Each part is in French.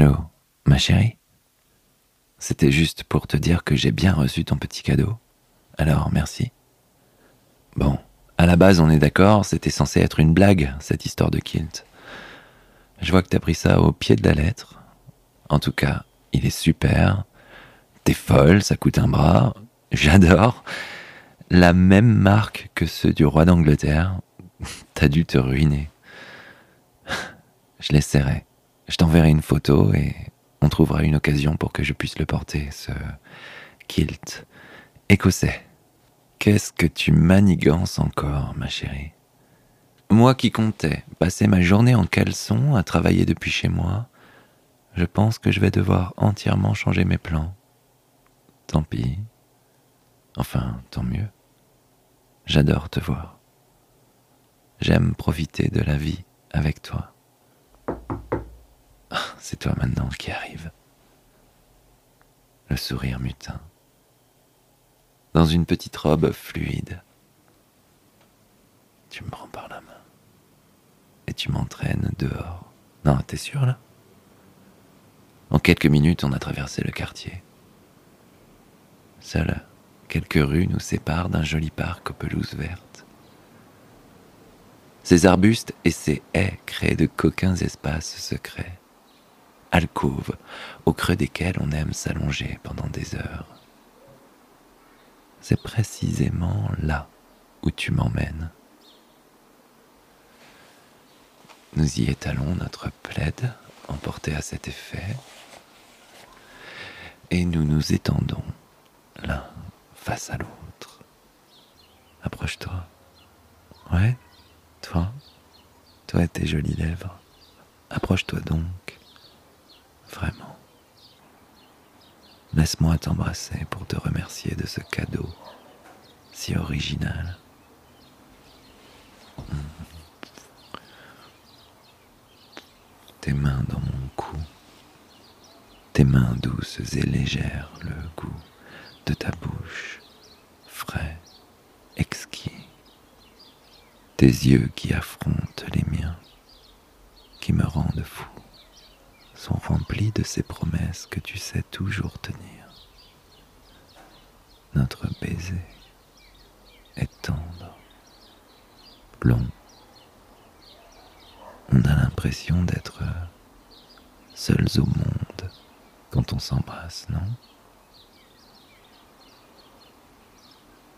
Allô, ma chérie? C'était juste pour te dire que j'ai bien reçu ton petit cadeau. Alors, merci. Bon, à la base, on est d'accord, c'était censé être une blague, cette histoire de kilt. Je vois que t'as pris ça au pied de la lettre. En tout cas, il est super. T'es folle, ça coûte un bras. J'adore. La même marque que ceux du roi d'Angleterre. T'as dû te ruiner. Je l'essaierai. Je t'enverrai une photo et on trouvera une occasion pour que je puisse le porter, ce kilt écossais. Qu'est-ce que tu manigances encore, ma chérie? Moi qui comptais passer ma journée en caleçon à travailler depuis chez moi, je pense que je vais devoir entièrement changer mes plans. Tant pis. Enfin, tant mieux. J'adore te voir. J'aime profiter de la vie avec toi. Ah, c'est toi maintenant qui arrive. Le sourire mutin dans une petite robe fluide. Tu me prends par la main et tu m'entraînes dehors. Non, t'es sûr là? En quelques minutes, on a traversé le quartier. Seules quelques rues nous séparent d'un joli parc aux pelouses vertes. Ces arbustes et ces haies créent de coquins espaces secrets, alcôves au creux desquels on aime s'allonger pendant des heures c'est précisément là où tu m'emmènes. Nous y étalons notre plaid emporté à cet effet et nous nous étendons l'un face à l'autre. Approche-toi. Ouais, toi, toi et tes jolies lèvres. Approche-toi donc. Vraiment. Laisse-moi t'embrasser pour te remercier de ce cadeau si original. Tes mains dans mon cou, tes mains douces et légères, le goût de ta bouche, frais, exquis, tes yeux qui affrontent les miens, qui me rendent fou sont remplis de ces promesses que tu sais toujours tenir. Notre baiser est tendre, long. On a l'impression d'être seuls au monde quand on s'embrasse, non?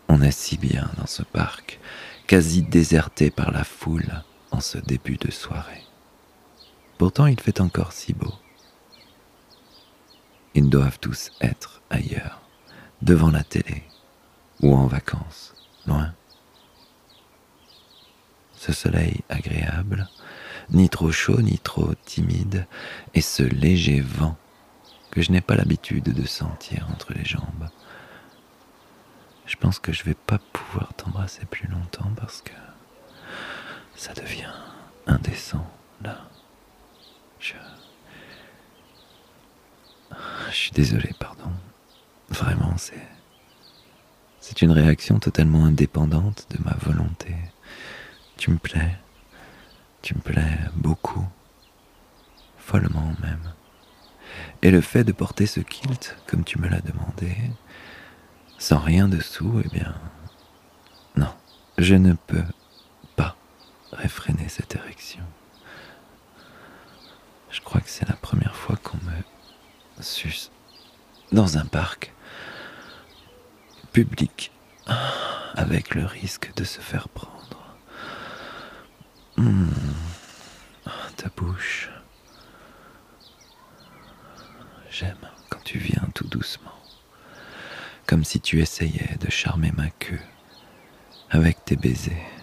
On est si bien dans ce parc, quasi déserté par la foule en ce début de soirée. Pourtant il fait encore si beau. Ils doivent tous être ailleurs, devant la télé ou en vacances, loin. Ce soleil agréable, ni trop chaud ni trop timide, et ce léger vent que je n'ai pas l'habitude de sentir entre les jambes. Je pense que je vais pas pouvoir t'embrasser plus longtemps parce que ça devient indécent là. Je... Suis désolé, pardon. Vraiment, c'est... C'est une réaction totalement indépendante de ma volonté. Tu me plais. Tu me plais beaucoup. Follement même. Et le fait de porter ce kilt, comme tu me l'as demandé, sans rien dessous, eh bien... Non, je ne peux pas réfréner cette érection. Je crois que c'est la première fois qu'on me suce dans un parc public avec le risque de se faire prendre. Hmm. Ta bouche. J'aime quand tu viens tout doucement, comme si tu essayais de charmer ma queue avec tes baisers.